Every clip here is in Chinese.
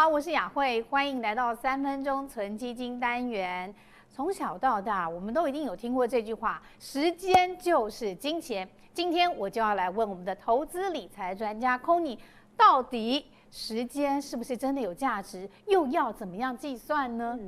好，我是雅慧，欢迎来到三分钟存基金单元。从小到大，我们都一定有听过这句话：“时间就是金钱。”今天我就要来问我们的投资理财专家 c o n y 到底时间是不是真的有价值？又要怎么样计算呢？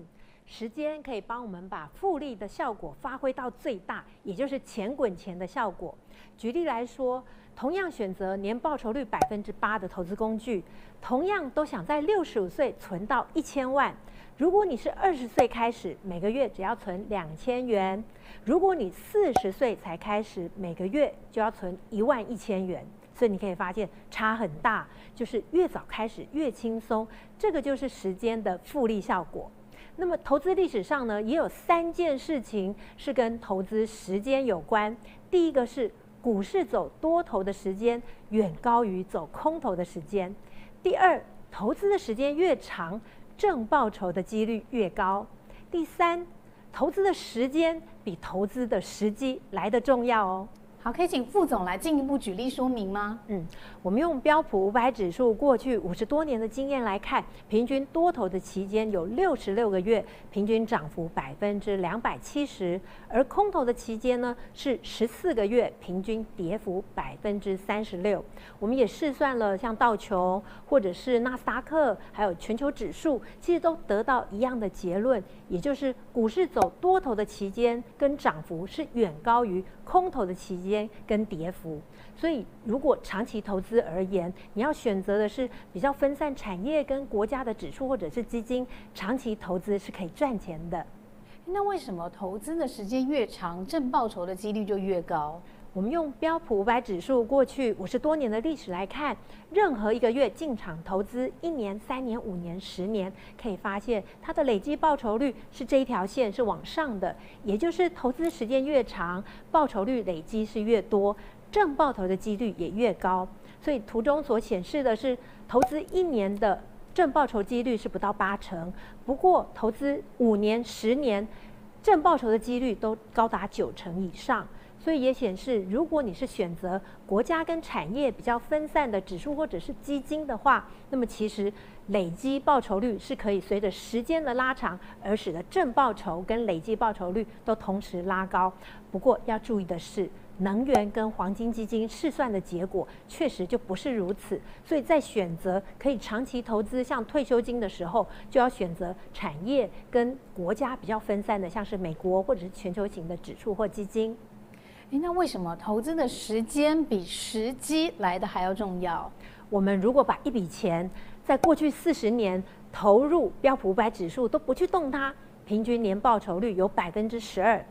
时间可以帮我们把复利的效果发挥到最大，也就是钱滚钱的效果。举例来说，同样选择年报酬率百分之八的投资工具，同样都想在六十五岁存到一千万。如果你是二十岁开始，每个月只要存两千元；如果你四十岁才开始，每个月就要存一万一千元。所以你可以发现差很大，就是越早开始越轻松。这个就是时间的复利效果。那么投资历史上呢，也有三件事情是跟投资时间有关。第一个是。股市走多头的时间远高于走空头的时间。第二，投资的时间越长，正报酬的几率越高。第三，投资的时间比投资的时机来得重要哦。好，可以请副总来进一步举例说明吗？嗯，我们用标普五百指数过去五十多年的经验来看，平均多头的期间有六十六个月，平均涨幅百分之两百七十；而空头的期间呢是十四个月，平均跌幅百分之三十六。我们也试算了像道琼或者是纳斯达克，还有全球指数，其实都得到一样的结论，也就是股市走多头的期间跟涨幅是远高于空头的期间。跟跌幅，所以如果长期投资而言，你要选择的是比较分散产业跟国家的指数或者是基金，长期投资是可以赚钱的。那为什么投资的时间越长，挣报酬的几率就越高？我们用标普五百指数过去五十多年的历史来看，任何一个月进场投资，一年、三年、五年、十年，可以发现它的累积报酬率是这一条线是往上的，也就是投资时间越长，报酬率累积是越多，正报酬的几率也越高。所以图中所显示的是，投资一年的正报酬几率是不到八成，不过投资五年、十年，正报酬的几率都高达九成以上。所以也显示，如果你是选择国家跟产业比较分散的指数或者是基金的话，那么其实累积报酬率是可以随着时间的拉长，而使得正报酬跟累积报酬率都同时拉高。不过要注意的是，能源跟黄金基金试算的结果确实就不是如此。所以在选择可以长期投资像退休金的时候，就要选择产业跟国家比较分散的，像是美国或者是全球型的指数或基金。诶，那为什么投资的时间比时机来得还要重要？我们如果把一笔钱在过去四十年投入标普五百指数都不去动它，平均年报酬率有百分之十二。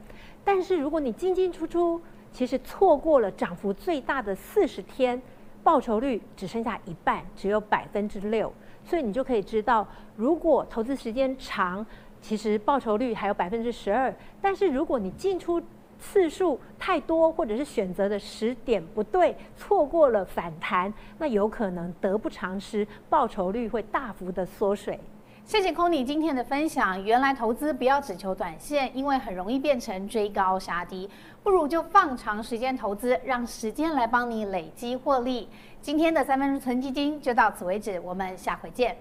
但是如果你进进出出，其实错过了涨幅最大的四十天，报酬率只剩下一半，只有百分之六。所以你就可以知道，如果投资时间长，其实报酬率还有百分之十二。但是如果你进出，次数太多，或者是选择的时点不对，错过了反弹，那有可能得不偿失，报酬率会大幅的缩水。谢谢 Conny 今天的分享。原来投资不要只求短线，因为很容易变成追高杀低，不如就放长时间投资，让时间来帮你累积获利。今天的三分钟存基金就到此为止，我们下回见。